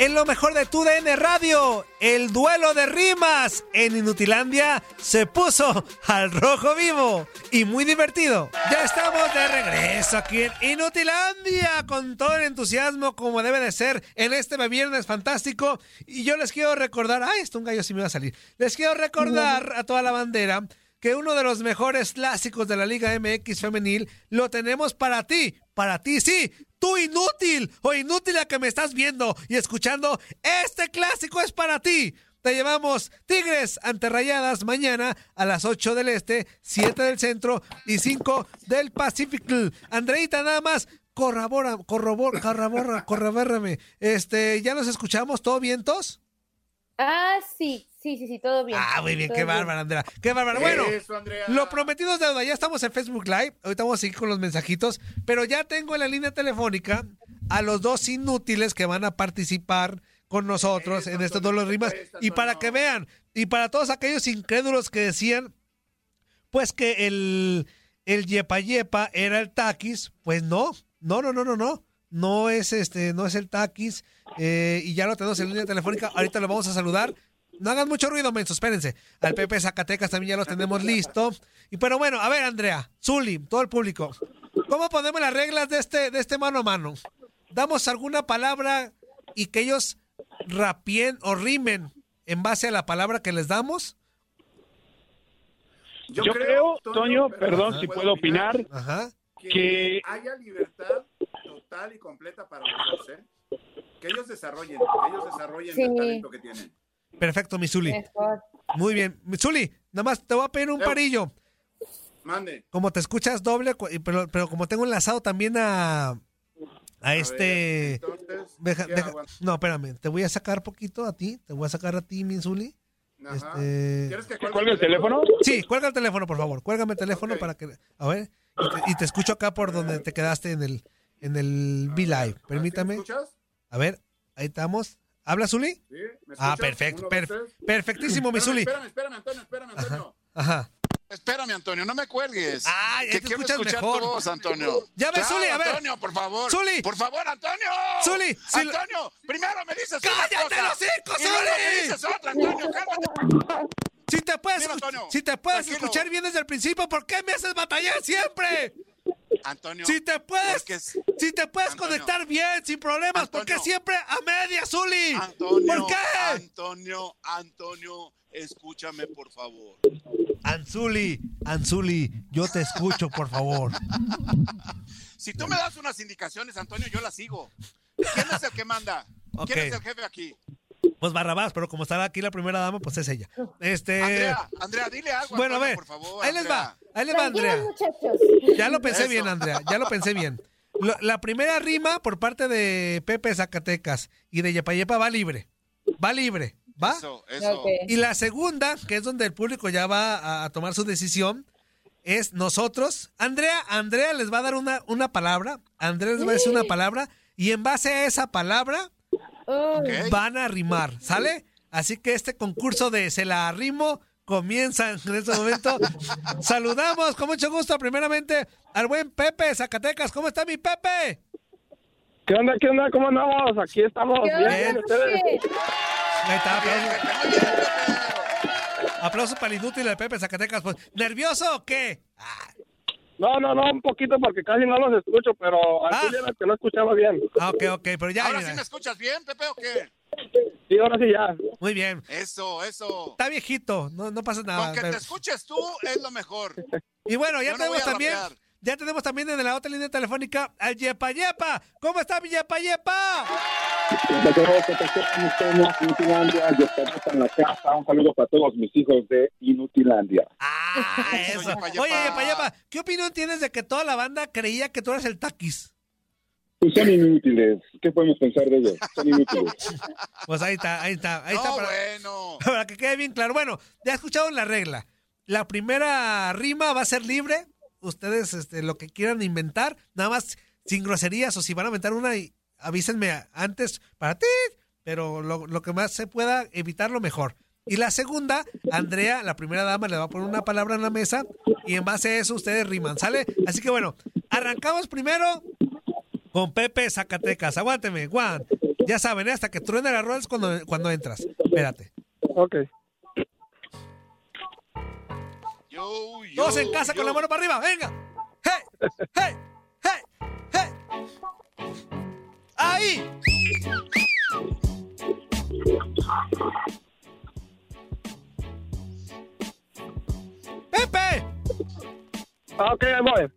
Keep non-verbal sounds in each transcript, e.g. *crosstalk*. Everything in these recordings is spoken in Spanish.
En lo mejor de tu DN Radio, el duelo de rimas en Inutilandia se puso *laughs* al rojo vivo y muy divertido. Ya estamos de regreso aquí en Inutilandia con todo el entusiasmo como debe de ser en este viernes fantástico. Y yo les quiero recordar, ay, esto un gallo sí me va a salir. Les quiero recordar a toda la bandera que uno de los mejores clásicos de la Liga MX femenil lo tenemos para ti, para ti sí, tú inútil o inútil a que me estás viendo y escuchando, este clásico es para ti. Te llevamos Tigres ante Rayadas mañana a las 8 del Este, 7 del Centro y 5 del Pacífico. Andreita, nada más, corrobora, corrobora, corrobora, corrobórame. Este, ¿ya nos escuchamos? ¿Todo vientos? Ah, sí, sí, sí, sí, todo bien. Ah, muy bien, Todo qué bien. bárbara, Andrea. Qué bárbara. Bueno, Eso, Andrea. lo prometido es deuda. Ya estamos en Facebook Live. Ahorita vamos a seguir con los mensajitos. Pero ya tengo en la línea telefónica a los dos inútiles que van a participar con nosotros Eso, en estos dos rimas. pues, Y para que vean, y para todos aquellos incrédulos que decían, pues que el, el yepa yepa era el taquis, pues no, no, no, no, no, no. No es este, no es el taquis. eh, y ya lo tenemos en línea telefónica. Ahorita lo vamos a saludar. No hagan mucho ruido, mensos, espérense. Al Pepe Zacatecas también ya lo tenemos listo. Y pero bueno, a ver, Andrea, Zuli, todo el público. ¿Cómo ponemos las reglas de este, de este mano a mano? Damos alguna palabra y que ellos rapien o rimen en base a la palabra que les damos. Yo, Yo creo, Toño, perdón si puedo opinar, Ajá. que, que- haya libertad total y completa para los dos, ¿eh? Que ellos desarrollen, que ellos desarrollen Sí. el talento que tienen. Perfecto, mi Zuli. Mejor. Muy bien. Zuli, nada más te voy a pedir un parillo. Mande. Como te escuchas doble, pero, pero como tengo enlazado también a, a A este... ver, entonces, deja- ¿qué deja- no, espérame, te voy a sacar poquito a ti, te voy a sacar a ti, mi Zuli. Ajá. Este- ¿Quieres que ¿Que cuelgue el teléfono? Sí, cuelga el teléfono, por favor. Cuélgame el teléfono para que... A ver, y te, y te escucho acá por donde te quedaste en el, en el Be Live. Permítame. ¿Me escuchas? A ver, ahí estamos. ¿Habla, Zuli? ¿Sí? ¿Me Ah, perfecto, perfectísimo, mi Espérame, Zuli. espérame, espérame, Antonio, espérame, Antonio. Ajá. Espérame, Antonio, no me cuelgues. Ah, ya que te quiero escuchas escuchar mejor. tu voz, Antonio. Ya ves, Zuli, a ver. Antonio, por favor. Zuli. Por favor, Antonio. Zuli, si lo- Antonio, primero me dices una ¡Cállate cosa, los hocico, y luego Zuli! me dices otra, Antonio, cálmate. Si te puedes, Dime, Antonio, si te puedes tranquilo. escuchar bien desde el principio, ¿por qué me haces batallar siempre? Antonio. Si te puedes, porque es- si te puedes Antonio. conectar bien, sin problemas, ¿por qué Antonio. siempre a media, Zuli? Antonio, ¿Por qué? Antonio, Antonio, escúchame, por favor. Anzuli, Anzuli, yo te escucho, por favor. Si tú me das unas indicaciones, Antonio, yo las sigo. ¿Quién es el que manda? ¿Quién es el jefe aquí? Pues Barrabás, pero como estaba aquí la primera dama, pues es ella. *laughs* Este. Andrea, Andrea, dile algo. Bueno, a ver. por favor, ahí les va. Ahí les va, Andrea. Ya lo pensé Eso. bien, Andrea. Ya lo pensé bien. Lo- la primera rima por parte de Pepe Zacatecas y de Yepa Yepa va libre. Va libre. ¿Va? Eso, eso. Y la segunda, que es donde el público ya va a, a tomar su decisión, es nosotros. Andrea, Andrea les va a dar una, una palabra. Andrea les va a decir una palabra. Y en base a esa palabra Van a rimar, ¿sale? Así que este concurso de Se la arrimo comienza en este momento. *laughs* Saludamos con mucho gusto primeramente al buen Pepe Zacatecas. ¿Cómo está mi Pepe? ¿Qué onda, qué onda? ¿Cómo andamos? Aquí estamos. ¿qué Bien, bien, ustedes. Pepe? Ahí está, Pepe. aplausos para el inútil de Pepe Zacatecas. Pues, ¿Nervioso o qué? No, no, no, un poquito porque casi no los escucho, pero al Ah. era que no escuchaba bien. Ah, ok, ok, pero ya. ¿Ahora mira. sí me escuchas bien, Pepe, o qué? Sí, ahora sí ya. Muy bien. Eso, eso. Está viejito, no, no pasa nada. Con que te escuches tú es lo mejor. Y bueno, ya Yo tenemos también, rapear. ya tenemos también en la otra línea telefónica al Yepa Yepa. ¿Cómo está mi Yepa Yepa? Inutilandia, yo estoy en la casa. Un saludo para todos mis hijos de Inutilandia. Ah, *laughs* Eso, eso. Yepa Yepa. Oye, Yepa, ¿qué opinión tienes de que toda la banda creía que tú eras el taquis? Pues son inútiles. ¿Qué podemos pensar de ellos? Son inútiles. *laughs* Pues ahí está, ahí está, ahí no, está para, bueno. *laughs* para que quede bien claro. Bueno, ya escucharon la regla. La primera rima va a ser libre. Ustedes este, lo que quieran inventar, nada más sin groserías o si van a inventar una, avísenme antes para ti, pero lo, lo que más se pueda evitarlo mejor. Y la segunda, Andrea, la primera dama, le va a poner una palabra en la mesa y en base a eso ustedes riman, ¿sale? Así que bueno, arrancamos primero con Pepe Zacatecas. Aguánteme, Juan. Ya saben, ¿eh? hasta que truene la rueda es cuando, cuando entras. Espérate. Ok. Yo, yo, Todos en casa yo. con la mano para arriba, venga. ¡Hey! ¡Hey! ¡Hey! ¡Hey! ¡Ahí! Ok, ahí voy.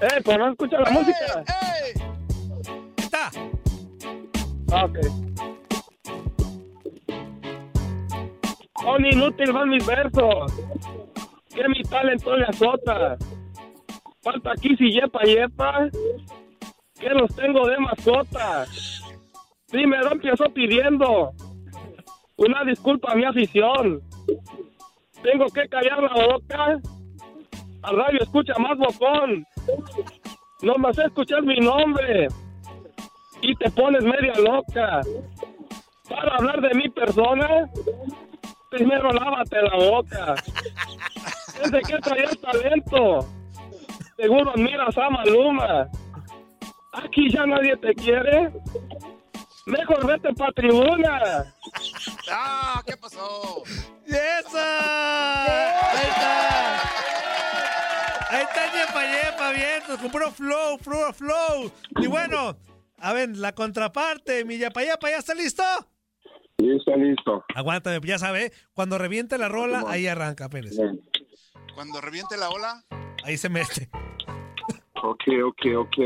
Eh, pues no escucha la música. ¡Ey! Está. Ah, ok. Son inútiles van mis versos. Que mi talento le azota. Falta aquí si yepa yepa. Que los tengo de mascota. Primero empiezo pidiendo una disculpa a mi afición. Tengo que callar la boca. Al radio escucha más bocón. No más escuchar mi nombre y te pones media loca. Para hablar de mi persona, primero lávate la boca. Desde que traías talento, seguro admiras a Maluma. Aquí ya nadie te quiere. Mejor vete pa' tribuna. ¡Ah! ¿Qué pasó? ¡Esa! Ahí está. Ahí está Yepa Yepa, bien, con puro flow, puro flow. Y bueno, a ver, la contraparte, mi Yepa Yepa, ¿ya está listo? Listo, listo. Aguántame, ya sabe, cuando reviente la rola, ahí arranca, Pérez. Bien. Cuando reviente la ola. Ahí se mete. Ok, ok, ok.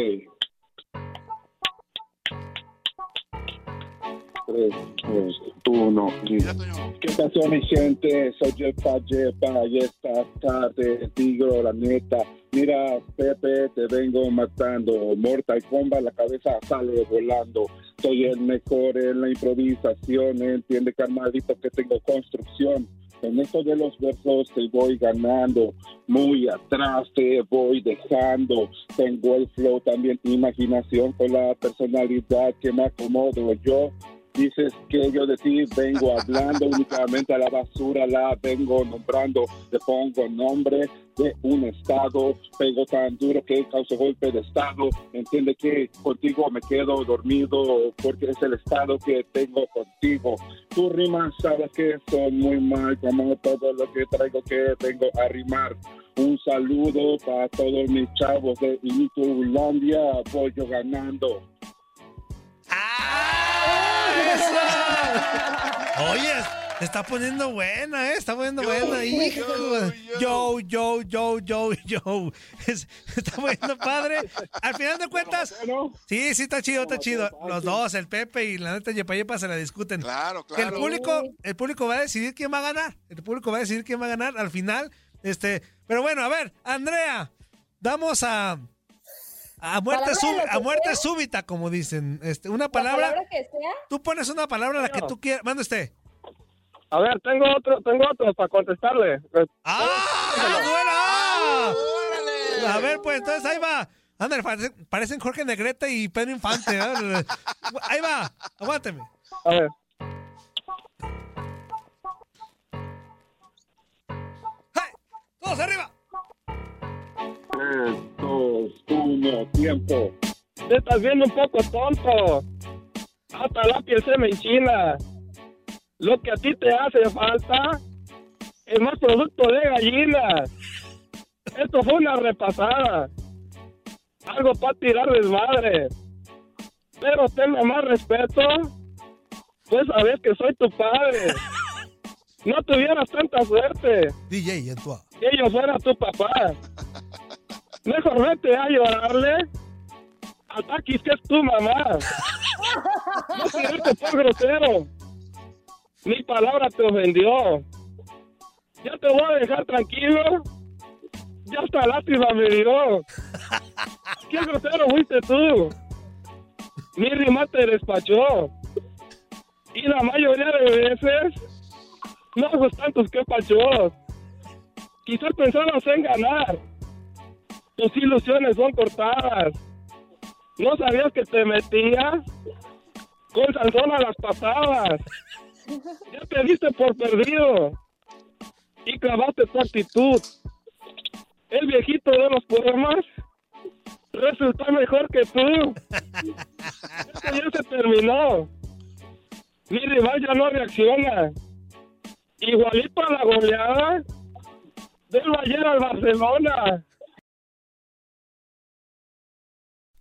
Tres, dos, uno, y... Mira, Toño. ¿Qué pasó, mi gente? Soy Jepa Jepa y esta tarde digo la neta. Mira, Pepe, te vengo matando. Mortal Kombat, la cabeza sale volando. Soy el mejor en la improvisación. Entiende, carnalito, que tengo construcción. En esto de los versos te voy ganando. Muy atrás te voy dejando. Tengo el flow, también imaginación con la personalidad que me acomodo yo. Dices que yo de ti vengo hablando, únicamente a la basura la vengo nombrando. Le pongo nombre de un estado, pego tan duro que causa golpe de estado. Entiende que contigo me quedo dormido porque es el estado que tengo contigo. Tu rimas sabes que son muy mal, como todo lo que traigo que vengo a rimar. Un saludo para todos mis chavos de Intulandia, voy yo ganando. *laughs* Oye, Se está poniendo buena, ¿eh? Está poniendo buena. Hijo. Yo, yo, yo, yo, yo. Es- Se está poniendo padre. Al final de cuentas. Sí, sí, está chido, está chido. Los dos, el Pepe y la neta Yepa Yepa se la discuten. Claro, Que el claro. público, el público va a decidir quién va a ganar. El público va a decidir quién va a ganar al final. Este, pero bueno, a ver, Andrea, damos a a muerte, Palabra de súb- lo que a muerte súbita, como dicen. Este, una La palabra. palabra que sea. Tú pones una palabra la que tú quieras. Manda usted. A ver, tengo otro, tengo otro para contestarle. ¡Ah! ¡Ah, buena! A ver, pues entonces ahí va. Ándale, parecen, parecen Jorge Negrete y Pedro Infante. ¿eh? ahí va, aguánteme. A ver. ¡Todos arriba! 1, tiempo. Te estás viendo un poco tonto. Hasta la piel se me enchina. Lo que a ti te hace falta es más producto de gallina. Esto fue una repasada. Algo para tirar desmadre. Pero tenme más respeto. Pues sabes que soy tu padre. *laughs* No tuvieras tanta suerte. DJ, en tu que yo fuera tu papá. Mejor vete a llorarle a Takis, que es tu mamá. No tiraste por grosero. Mi palabra te ofendió. Ya te voy a dejar tranquilo. Ya hasta lástima me dio. Qué grosero fuiste tú. Mi rima te despachó. Y la mayoría de veces no gustan tus quepachos. Quizás pensabas en ganar. Tus ilusiones son cortadas. No sabías que te metías con Sansón a las patadas. Ya te diste por perdido y clavaste tu actitud. El viejito de los poemas resultó mejor que tú. Esto ya se terminó. Mi rival ya no reacciona. Igualito a la goleada del Bayern al Barcelona.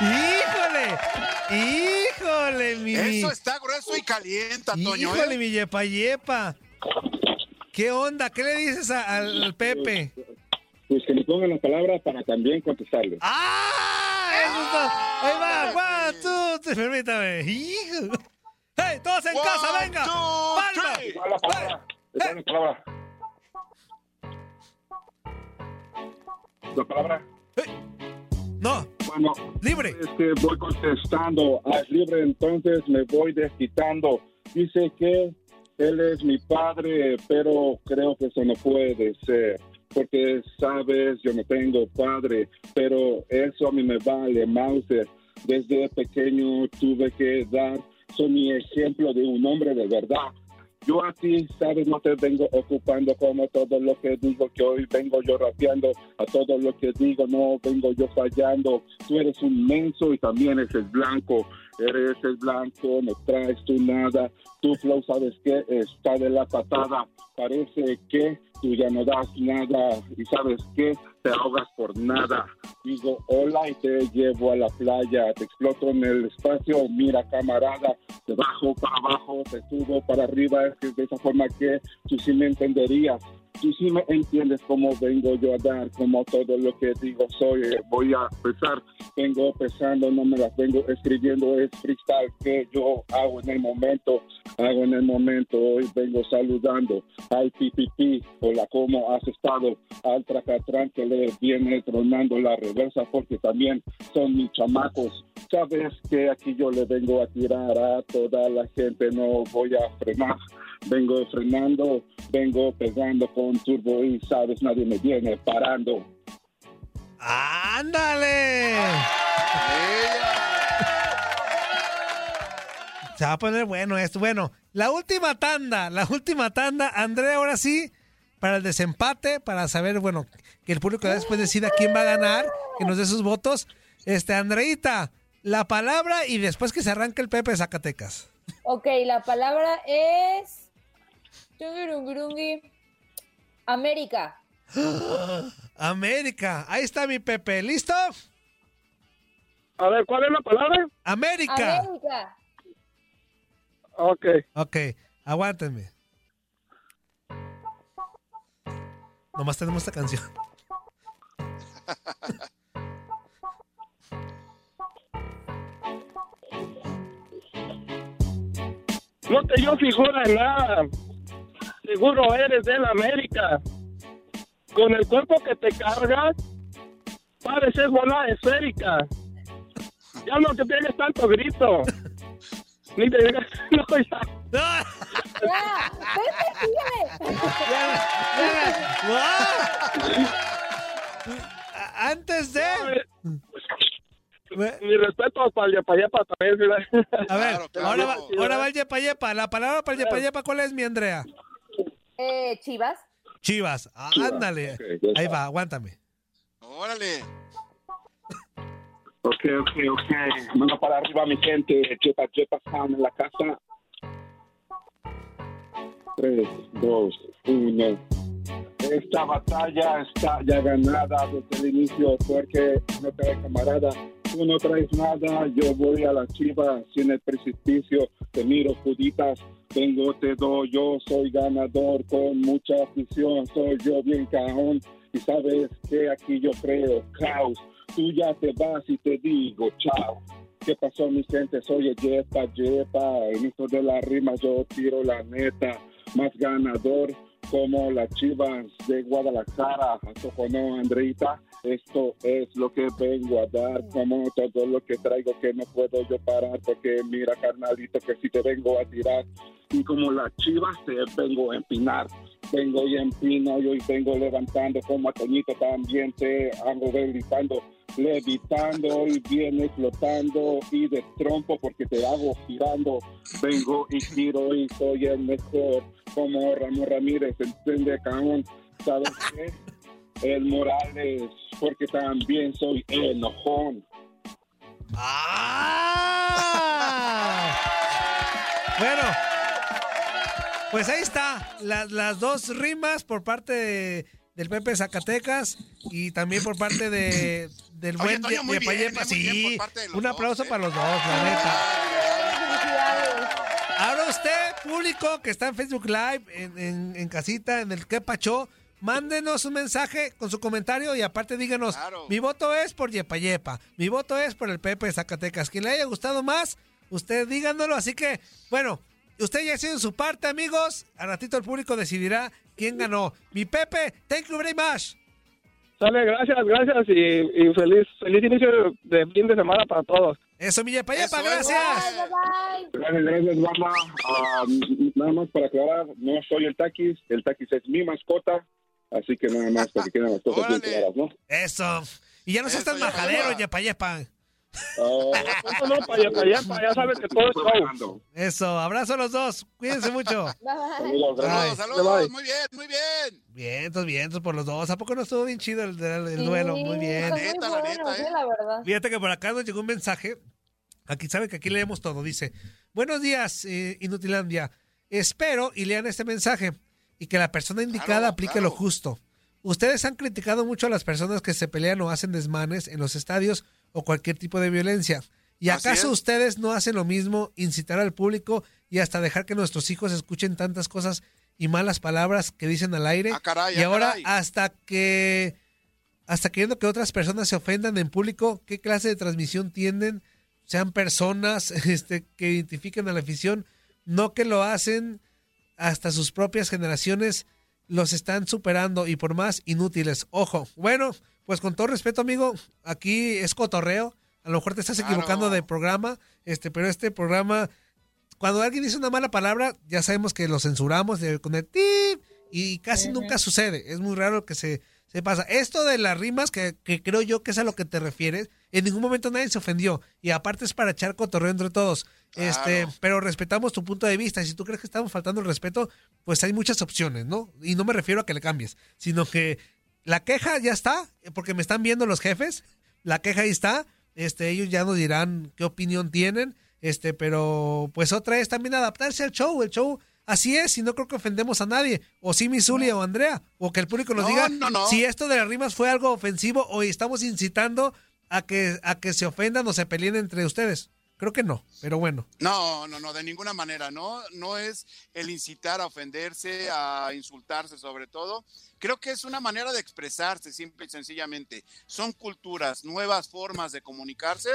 ¡Híjole! ¡Híjole, mi! Eso está grueso y calienta, Toño. ¡Híjole, ¿eh? mi yepa yepa! ¿Qué onda? ¿Qué le dices a- al Pepe? Pues que le pongan la palabra para también contestarle. ¡Ah! Eso está- Ahí va, one, two, three. Permítame. ¡Hijo! ¡Hey, todos en casa, venga! ¡Palma! La palabra. La palabra. La palabra. No. Bueno, libre. Es que voy contestando. Ah, es libre, entonces me voy desquitando. Dice que él es mi padre, pero creo que eso no puede ser. Porque, sabes, yo no tengo padre, pero eso a mí me vale, Mauser. Desde pequeño tuve que dar, soy mi ejemplo de un hombre de verdad. Yo a ti, sabes, no te vengo ocupando como todo lo que digo, que hoy vengo yo rapeando, a todo lo que digo, no vengo yo fallando. Tú eres un menso y también eres blanco, eres el blanco, no traes tú nada. Tu flow, ¿sabes qué? Está de la patada. Parece que tú ya no das nada y ¿sabes qué? Te ahogas por nada. Digo hola y te llevo a la playa, te exploto en el espacio, mira camarada, te bajo para abajo, te subo para arriba, es que de esa forma que tú sí me entenderías. Tú sí me entiendes cómo vengo yo a dar, como todo lo que digo soy, eh, voy a pesar, vengo pesando, no me las vengo escribiendo, es freestyle que yo hago en el momento, hago en el momento, hoy vengo saludando al PPP, hola, ¿cómo has estado? Al Tracatrán que le viene tronando la reversa porque también son mis chamacos. Sabes que aquí yo le vengo a tirar a toda la gente, no voy a frenar. Vengo frenando, vengo pegando con turbo y sabes, nadie me viene parando. ¡Ándale! Se va a poner bueno esto. Bueno, la última tanda, la última tanda. Andrea, ahora sí, para el desempate, para saber, bueno, que el público después decida quién va a ganar, que nos dé sus votos. Este, Andreita, la palabra y después que se arranque el Pepe de Zacatecas. Ok, la palabra es. América. *gasps* América. Ahí está mi Pepe. ¿Listo? A ver, ¿cuál es la palabra? América. América. Ok. Ok, aguántenme. Nomás tenemos esta canción. *laughs* No te dio figura en nada. Seguro eres de la América. Con el cuerpo que te cargas, pareces bola esférica. Ya no te pegues tanto grito. Ni te digas, *laughs* no, ya. Ya, Pepe, sígueme. A- Antes de. Mi respeto para el Yapayepa también. A ver, ahora, va, ahora va el yepa yepa. La palabra para el yepa yepa, ¿cuál es mi Andrea? Eh, Chivas. Chivas. Ah, ándale. Ahí va, aguántame. Órale. Ok, ok, ok. Mano para arriba, mi gente. Chepa, chepa, sound en la casa. 3, 2, 1. Esta batalla está ya ganada desde el inicio porque no traes camarada. Tú no traes nada, yo voy a la chiva, si en el precipicio te miro juditas, tengo, te doy, yo soy ganador con mucha afición, soy yo bien caón y sabes que aquí yo creo caos, tú ya te vas y te digo chao. ¿Qué pasó mi gente? Soy Yepa, Yepa, en esto de la rima yo tiro la neta, más ganador como las chivas de Guadalajara, ¿a no, Andreita? Esto es lo que vengo a dar, como todo lo que traigo que no puedo yo parar, porque mira, carnalito, que si te vengo a tirar, y como las chivas te vengo a empinar, vengo y empino, y hoy vengo levantando, como a Toñito también te hago gritando, levitando y viene flotando y de trompo porque te hago girando, vengo y giro y soy el mejor, como Ramón Ramírez, entiende, cabrón, ¿sabes qué? El Morales, porque también soy enojón. ¡Ah! Bueno, pues ahí está. Las, las dos rimas por parte de- del Pepe Zacatecas y también por parte de, del Oye, buen Toño, bien, muy bien Sí, un dos, aplauso eh. para los dos, la neta. Ahora usted, público que está en Facebook Live, en, en- en casita, en el que Pacho, mándenos un mensaje con su comentario y aparte díganos, Claro. mi voto es por Yepa Yepa, mi voto es por el Pepe de Zacatecas. Quien le haya gustado más, usted díganoslo. Así que, bueno, usted ya ha sido en su parte, amigos. A ratito el público decidirá quién ganó. Mi Pepe, thank you very much. Sale, gracias, gracias y, y feliz, feliz inicio de fin de semana para todos. Eso, mi Yepa Yepa, Eso, gracias. Bye, bye, bye. Gracias. Ah, nada más para aclarar, no soy el taquis, el taquis es mi mascota, así que nada más para que queden las cosas bien claras, ¿no? Eso. Y ya no seas tan Yepa majadero, Yepa. Yepa Ah, No, no, para allá, para allá, para allá sabes que todo es show. Eso, abrazo a los dos. Cuídense mucho. Bye, *laughs* bye. Saludos. Saludos, saludos. Bye. Muy bien, muy bien. Vientos, vientos por los dos. ¿A poco no estuvo bien chido el, el- el duelo? Muy bien. están Neta, muy la neta, eh, ¿eh? la verdad. Fíjate que por acá nos llegó un mensaje. Aquí saben que aquí leemos todo. Dice: Buenos días, eh, Inutilandia. Espero y lean este mensaje y que la persona indicada Claro, aplique claro. lo justo. Ustedes han criticado mucho a las personas que se pelean o hacen desmanes en los estadios o cualquier tipo de violencia. ¿Y acaso es. ustedes no hacen lo mismo, incitar al público y hasta dejar que nuestros hijos escuchen tantas cosas y malas palabras que dicen al aire? Ah, caray, y ah, ahora caray. hasta que hasta queriendo que otras personas se ofendan en público, ¿qué clase de transmisión tienden? Sean personas *laughs* este, que identifiquen a la afición, no que lo hacen hasta sus propias generaciones los están superando y por más inútiles. Ojo, bueno, pues con todo respeto, amigo, aquí es cotorreo. A lo mejor te estás Claro. equivocando de programa, este, pero este programa, cuando alguien dice una mala palabra, ya sabemos que lo censuramos de- con el tip y casi nunca sucede. Es muy raro que se, se pasa. Esto de las rimas, que, que creo yo que es a lo que te refieres, en ningún momento nadie se ofendió. Y aparte es para echar cotorreo entre todos. Este, pero respetamos tu punto de vista. Y si tú crees que estamos faltando el respeto, pues hay muchas opciones, ¿no? Y no me refiero a que le cambies, sino que la queja ya está, porque me están viendo los jefes. La queja ahí está. Este, ellos ya nos dirán qué opinión tienen. Este, pero pues otra es también adaptarse al show. El show así es, y no creo que ofendemos a nadie. O sí, mi Zulia o Andrea. O que el público nos No, diga no, no. si esto de las rimas fue algo ofensivo o estamos incitando a que, a que se ofendan o se peleen entre ustedes. Creo que no, pero bueno. No, no, no, de ninguna manera. No, no es el incitar a ofenderse, a insultarse sobre todo. Creo que es una manera de expresarse, simple y sencillamente. Son culturas, nuevas formas de comunicarse.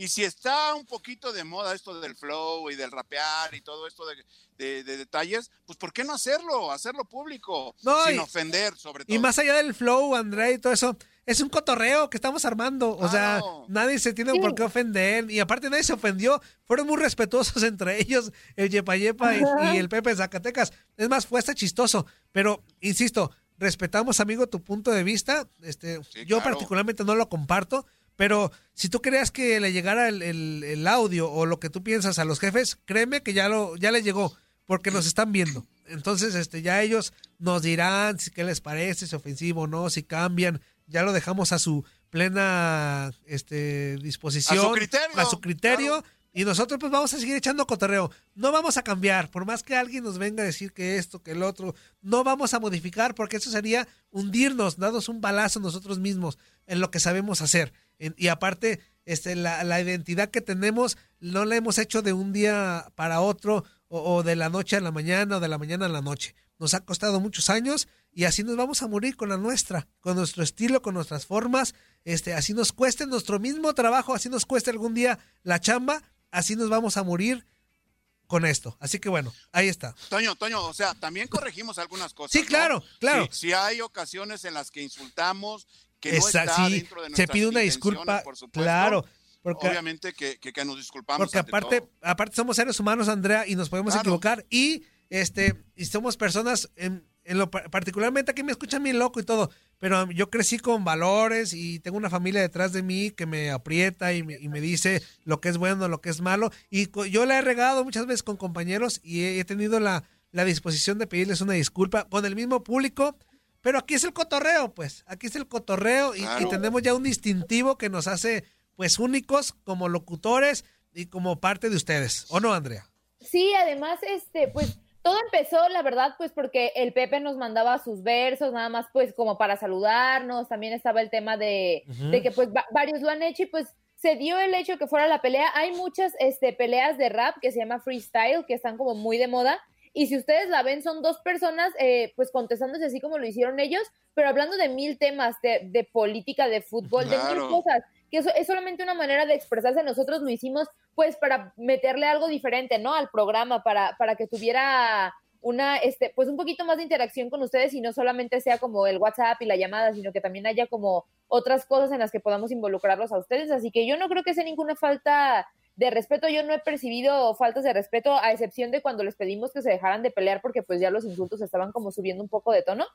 Y si está un poquito de moda esto del flow y del rapear y todo esto de, de- de detalles, pues ¿por qué no hacerlo? Hacerlo público, No, sin y- ofender sobre todo. Y más allá del flow, Andrea y todo eso, es un cotorreo que estamos armando. O sea, nadie se tiene por qué ofender. Y aparte nadie se ofendió. Fueron muy respetuosos *laughs* entre ellos, el Yepa Yepa y, y el Pepe Zacatecas. Es más, fue hasta chistoso. Pero, insisto, respetamos, amigo, tu punto de vista. Este, yo claro. particularmente no lo comparto. Pero si tú creas que le llegara el, el- el audio o lo que tú piensas a los jefes, créeme que ya lo, ya le llegó, porque nos están viendo. Entonces, este, ya ellos nos dirán si qué les parece, si ofensivo o no, si cambian. Ya lo dejamos a su plena este, disposición. A su criterio, a su criterio, Y nosotros pues vamos a seguir echando cotorreo. No vamos a cambiar, por más que alguien nos venga a decir que esto, que el otro, no vamos a modificar porque eso sería hundirnos, darnos un balazo nosotros mismos en lo que sabemos hacer. Y aparte, este, la, la identidad que tenemos no la hemos hecho de un día para otro o, o de la noche a la mañana o de la mañana a la noche. Nos ha costado muchos años y así nos vamos a morir con la nuestra, con nuestro estilo, con nuestras formas. Este, así nos cueste nuestro mismo trabajo, así nos cueste algún día la chamba, así nos vamos a morir con esto. Así que bueno, ahí está. Toño, Toño, o sea, también corregimos algunas cosas. Sí, ¿no? claro, claro. Si, si hay ocasiones en las que insultamos, que no está sí, dentro de se pide una disculpa, por supuesto, claro, porque- obviamente que, que- que nos disculpamos. Porque aparte, todo. aparte somos seres humanos, Andrea, y nos podemos Claro. equivocar. Y este, y somos personas, en, en lo par- particularmente aquí me escuchan bien loco y todo, pero yo crecí con valores y tengo una familia detrás de mí que me aprieta y me, y me dice lo que es bueno, lo que es malo. Y yo la he regado muchas veces con compañeros y he, he tenido la, la disposición de pedirles una disculpa con el mismo público. Pero aquí es el cotorreo, pues. Aquí es el cotorreo y, y tenemos ya un distintivo que nos hace, pues, únicos como locutores y como parte de ustedes. ¿O no, Andrea? Sí, además, este, pues todo empezó, la verdad, pues porque el Pepe nos mandaba sus versos, nada más pues como para saludarnos, también estaba el tema de, Ujú. de que pues va- varios lo han hecho y pues se dio el hecho que fuera la pelea. Hay muchas este, peleas de rap que se llama freestyle, que están como muy de moda. Y si ustedes la ven, son dos personas eh, pues contestándose así como lo hicieron ellos, pero hablando de mil temas, de, de política, de fútbol, de Claro. mil cosas que eso es solamente una manera de expresarse. Nosotros lo hicimos pues para meterle algo diferente, ¿no? Al programa, para, para que tuviera una, este, pues un poquito más de interacción con ustedes y no solamente sea como el WhatsApp y la llamada, sino que también haya como otras cosas en las que podamos involucrarlos a ustedes. Así que yo no creo que sea ninguna falta de respeto. Yo no he percibido faltas de respeto, a excepción de cuando les pedimos que se dejaran de pelear porque pues ya los insultos estaban como subiendo un poco de tono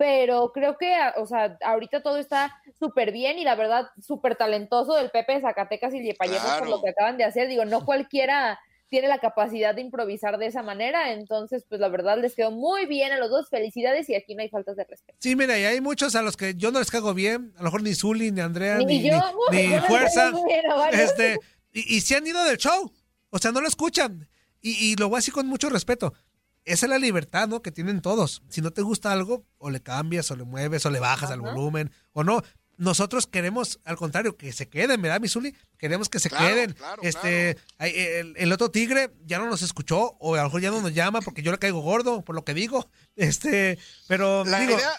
pero creo que, a- o sea, ahorita todo está súper bien y la verdad súper talentoso del Pepe de Zacatecas y el Yepayepas por Claro. lo que acaban de hacer. Digo, no cualquiera tiene la capacidad de improvisar de esa manera, entonces, pues la verdad les quedó muy bien a los dos. Felicidades y aquí no hay faltas de respeto. Sí, mira, y hay muchos a los que yo no les cago bien. A lo mejor ni Zuli, ni Andrea, Ni ni, yo, ni- yo Fuerza. bien. Este, y, y se han ido del show. O sea, no lo escuchan. Y, y lo voy a decir con mucho respeto. Esa es la libertad, ¿no? Que tienen todos. Si no te gusta algo, o le cambias, o le mueves, o le bajas al Ajá. volumen, o no. Nosotros queremos, al contrario, que se queden, ¿verdad, Misuli? Queremos que se Claro, queden. claro, este, el, el otro tigre ya no nos escuchó, o a lo mejor ya no nos llama porque yo le caigo gordo, por lo que digo. *laughs* Este, pero La, digo, idea,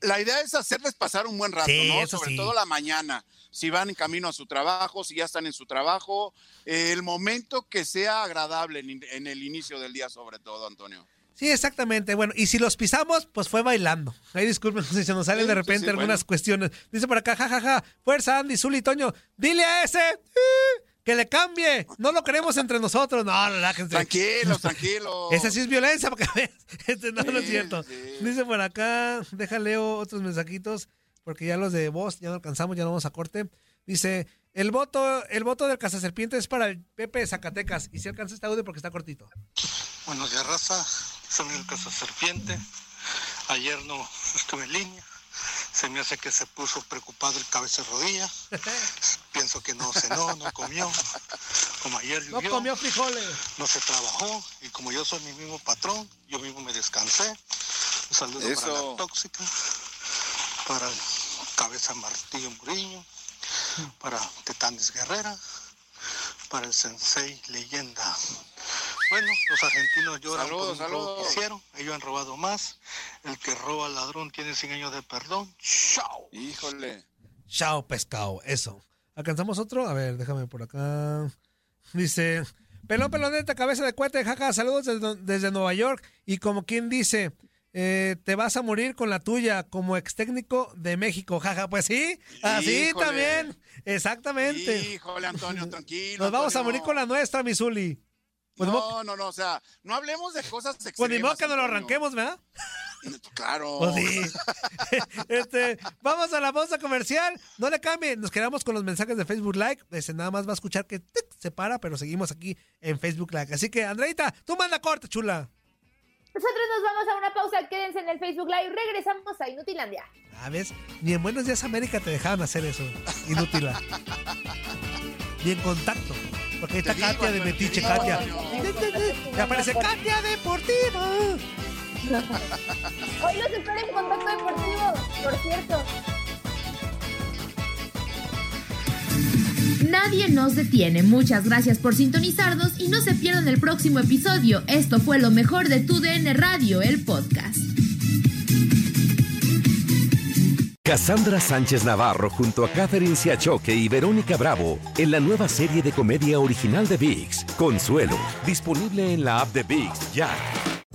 la idea es hacerles pasar un buen rato, Sí, ¿no? eso Sobre sí. todo la mañana. Si van en camino a su trabajo, si ya están en su trabajo, eh, el momento que sea agradable en, en el inicio del día, sobre todo, Antonio. Sí, exactamente. Bueno, y si los pisamos, pues fue bailando. Ahí disculpen si *laughs* se nos salen Sí, de repente sí, algunas bueno. cuestiones. Dice por acá, jajaja, fuerza Andy, Zuli, Toño, dile a ese eh, que le cambie. No lo queremos entre nosotros. No, relájense. Tranquilos, *laughs* tranquilos. Esa sí es violencia, porque. *laughs* Este, no, no es cierto. Dice por acá, déjale leo otros mensajitos. Porque ya los de voz ya no alcanzamos, ya no vamos a corte. Dice, el voto, el voto del cazaserpiente es para el Pepe de Zacatecas. Y si alcanza este audio porque está cortito. Buenos días, raza. Soy el cazaserpiente. Ayer no estuve en línea. Se me hace que se puso preocupado el cabeza rodilla. *laughs* Pienso que no cenó, no comió. Como ayer No llovió, comió frijoles. no se trabajó. Y como yo soy mi mismo patrón, yo mismo me descansé. Un saludo para Eso. la tóxica, para el cabeza martillo Muriño, para Tetanes Guerrera, para el Sensei Leyenda. Bueno, los argentinos lloran Saludos, por un robo saludos. que hicieron. Ellos han robado más. El que roba al ladrón tiene 100 años de perdón. ¡Chao! Híjole. Chao, pescado. Eso. ¿Alcanzamos otro? A ver, déjame por acá. Dice, pelón, peloneta, cabeza de cuete, jaja, saludos desde, desde Nueva York. Y como quien dice, eh, te vas a morir con la tuya como ex técnico de México, jaja. Pues sí, así Híjole. también. Exactamente. Híjole, Antonio, tranquilo. Nos vamos a morir con la nuestra, mi Zuli. Pues No, no, no, o sea, no hablemos de cosas extremas. *laughs* Pues ni modo que nos lo arranquemos, ¿verdad? *laughs* Claro. Pues sí. *laughs* este, vamos a la pausa comercial. No le cambien. Nos quedamos con los mensajes de Facebook Live. Este, nada más va a escuchar que tic, se para, pero seguimos aquí en Facebook Live. Así que, Andreita, tú manda corte, chula. Nosotros nos vamos a una pausa. Quédense en el Facebook Live. Regresamos a Inutilandia. A ver, ni en Buenos Días América te dejaban hacer eso. Inútil. ni en contacto. Porque ahí está digo, Katia de Metiche, digo, Katia. Antonio. Me aparece Katia Deportiva. *laughs* Hoy los espero en Contacto Deportivo, por cierto. Nadie nos detiene. Muchas gracias por sintonizarnos y no se pierdan el próximo episodio. Esto fue lo mejor de tu DN Radio, el podcast. Cassandra Sánchez Navarro junto a Catherine Siachoque y Verónica Bravo en la nueva serie de comedia original de VIX, Consuelo, disponible en la app de VIX ya.